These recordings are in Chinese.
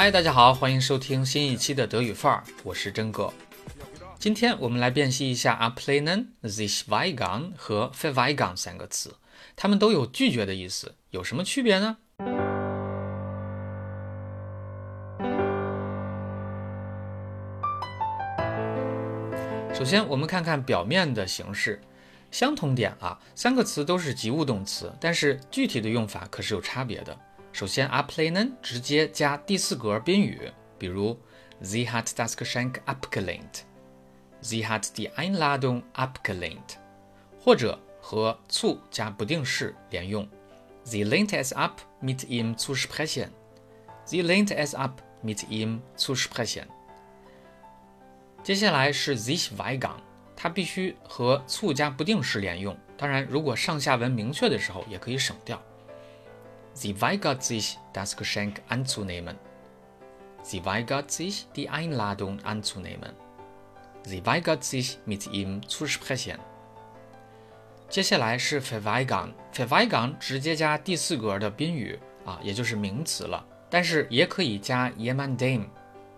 嗨，大家好，欢迎收听新一期的德语范儿，我是真哥。今天我们来辨析一下 ablehnen、sich weigern 和 verweigern 三个词，它们都有拒绝的意思，有什么区别呢？首先，我们看看表面的形式，相同点啊，三个词都是及物动词，但是具体的用法可是有差别的。首先，ablehnen 直接加第四格宾语，比如 Sie hat das Geschenk abgelehnt，Sie hat die Einladung abgelehnt，或者和 zu 加不定式连用，Sie lehnt es ab mit ihm zu sprechen，Sie lehnt es ab mit ihm zu sprechen。接下来是 sich weigern，它必须和 zu 加不定式连用，当然如果上下文明确的时候也可以省掉。Sie weigert sich, das Geschenk anzunehmen. Sie weigert sich, die Einladung anzunehmen. Sie weigert sich, mit ihm zu sprechen. 接下来是 verweigern，verweigern 直接加第四格的宾语啊，也就是名词了，但是也可以加 jemandem，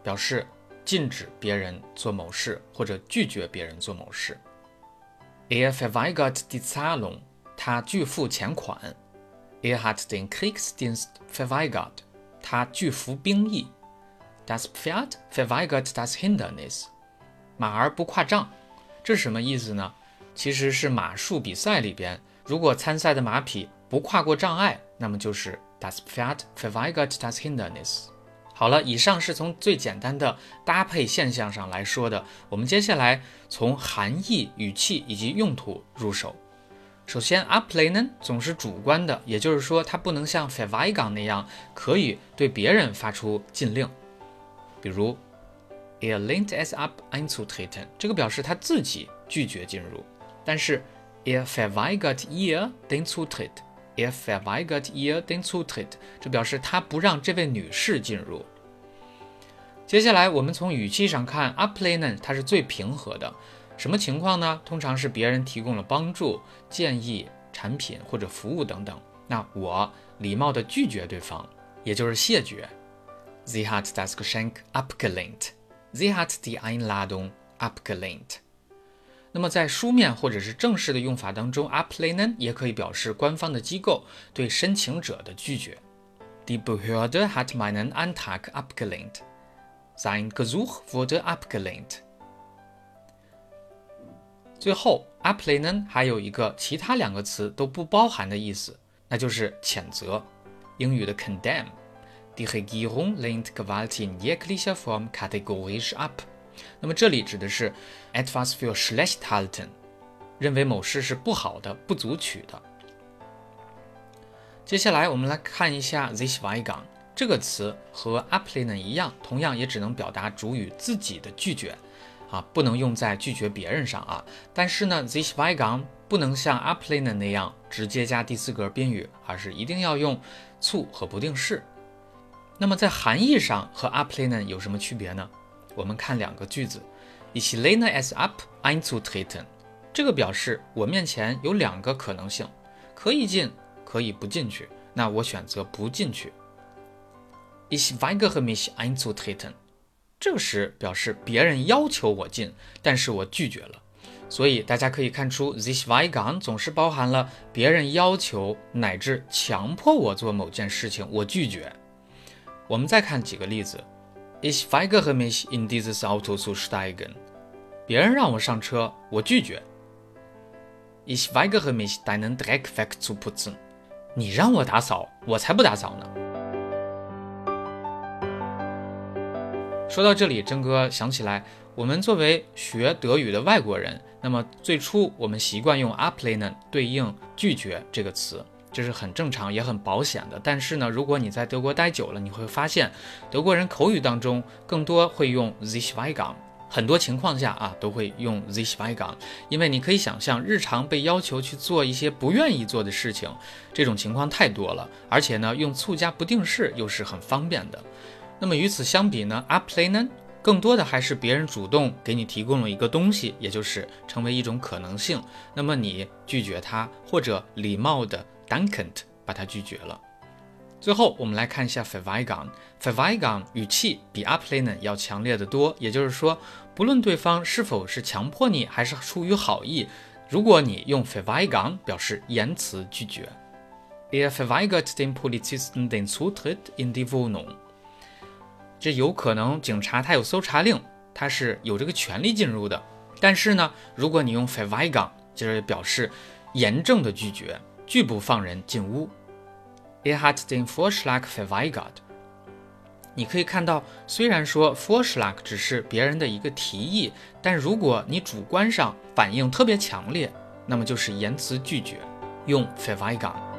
表示禁止别人做某事或者拒绝别人做某事。Er verweigert die Zahlung，他拒付钱款。 Er hat den Kriegsdienst verweigert. 他拒服兵役。Das Pferd verweigert das Hindernis. 马儿不跨障，这是什么意思呢？其实是马术比赛里边，如果参赛的马匹不跨过障碍，那么就是 Das Pferd verweigert das Hindernis。好了，以上是从最简单的搭配现象上来说的。我们接下来从含义、语气以及用途入手。首先，upleinen 总是主观的，也就是说，它不能像 verweigern 那样可以对别人发出禁令。比如，er lehnt es ab einzutreten，这个表示他自己拒绝进入。但是，er verweigert ihr den Zutritt，er verweigert ihr den Zutritt，这表示他不让这位女士进入。接下来，我们从语气上看，upleinen 它是最平和的。什么情况呢？通常是别人提供了帮助、建议、产品或者服务等等，那我礼貌地拒绝对方，也就是谢绝。Sie hat das Geschenk abgelehnt. Sie hat die Einladung abgelehnt. 那么在书面或者是正式的用法当中，ablehnen 也可以表示官方的机构对申请者的拒绝。Die Behörde hat meinen Antrag abgelehnt. Sein Gesuch wurde abgelehnt. 最后 a p l a n e n 还有一个其他两个词都不包含的意思，那就是谴责。英语的 condemn。Die Regierung lehnt Gewalt in jeglicher Form kategorisch ab。那么这里指的是 etwas für schlecht halten，认为某事是不好的、不足取的。接下来我们来看一下 sich weigern 这个词和 a p l a n e n 一样，同样也只能表达主语自己的拒绝。啊，不能用在拒绝别人上啊。但是呢，this weigern 不能像 ablehnen 那样直接加第四格宾语，而是一定要用 zu 和不定式。那么在含义上和 ablehnen 有什么区别呢？我们看两个句子：Ich lehne es ab einzutreten。这个表示我面前有两个可能性，可以进，可以不进去。那我选择不进去。Ich weigere mich einzutreten。这时表示别人要求我进，但是我拒绝了。所以大家可以看出，this weigern 总是包含了别人要求乃至强迫我做某件事情，我拒绝。我们再看几个例子：Ich weigere mich in dieses Auto zu steigen。别人让我上车，我拒绝。Ich weigere mich deinen Dreck wegzuputzen。你让我打扫，我才不打扫呢。说到这里，真哥想起来，我们作为学德语的外国人，那么最初我们习惯用 ablehnen 对应拒绝这个词，这是很正常也很保险的。但是呢，如果你在德国待久了，你会发现，德国人口语当中更多会用 sich weigern，很多情况下啊都会用 sich weigern，因为你可以想象，日常被要求去做一些不愿意做的事情，这种情况太多了，而且呢，用促加不定式又是很方便的。那么与此相比呢，ablehnen 更多的还是别人主动给你提供了一个东西，也就是成为一种可能性。那么你拒绝他，或者礼貌的 dankend 把他拒绝了。最后，我们来看一下 verweigern。verweigern 语气比 ablehnen 要强烈的多，也就是说，不论对方是否是强迫你，还是出于好意，如果你用 verweigern 表示言辞拒绝，er verweigert dem Polizisten den Zutritt in die Wohnung。这有可能警察他有搜查令，他是有这个权利进入的。但是呢，如果你用 verweigern，就是表示严正的拒绝，拒不放人进屋。Er hat den Vorschlag verweigert。你可以看到，虽然说 f o r s c h l a g 只是别人的一个提议，但如果你主观上反应特别强烈，那么就是言辞拒绝，用 verweigern。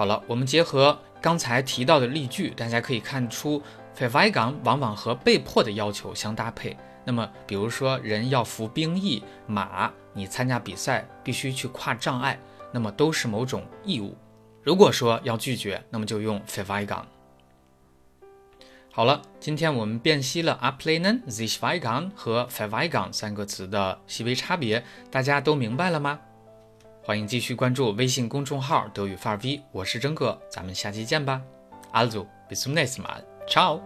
好了，我们结合刚才提到的例句，大家可以看出。f e v i g a n 往往和被迫的要求相搭配。那么，比如说人要服兵役，马你参加比赛必须去跨障碍，那么都是某种义务。如果说要拒绝，那么就用 f e v i g a n 好了，今天我们辨析了 aplenen、z i s h v i g a n 和 f e v i g a n 三个词的细微差别，大家都明白了吗？欢迎继续关注微信公众号德语范儿 V，我是真哥，咱们下期见吧。Also bis zum nächsten Mal。Ciao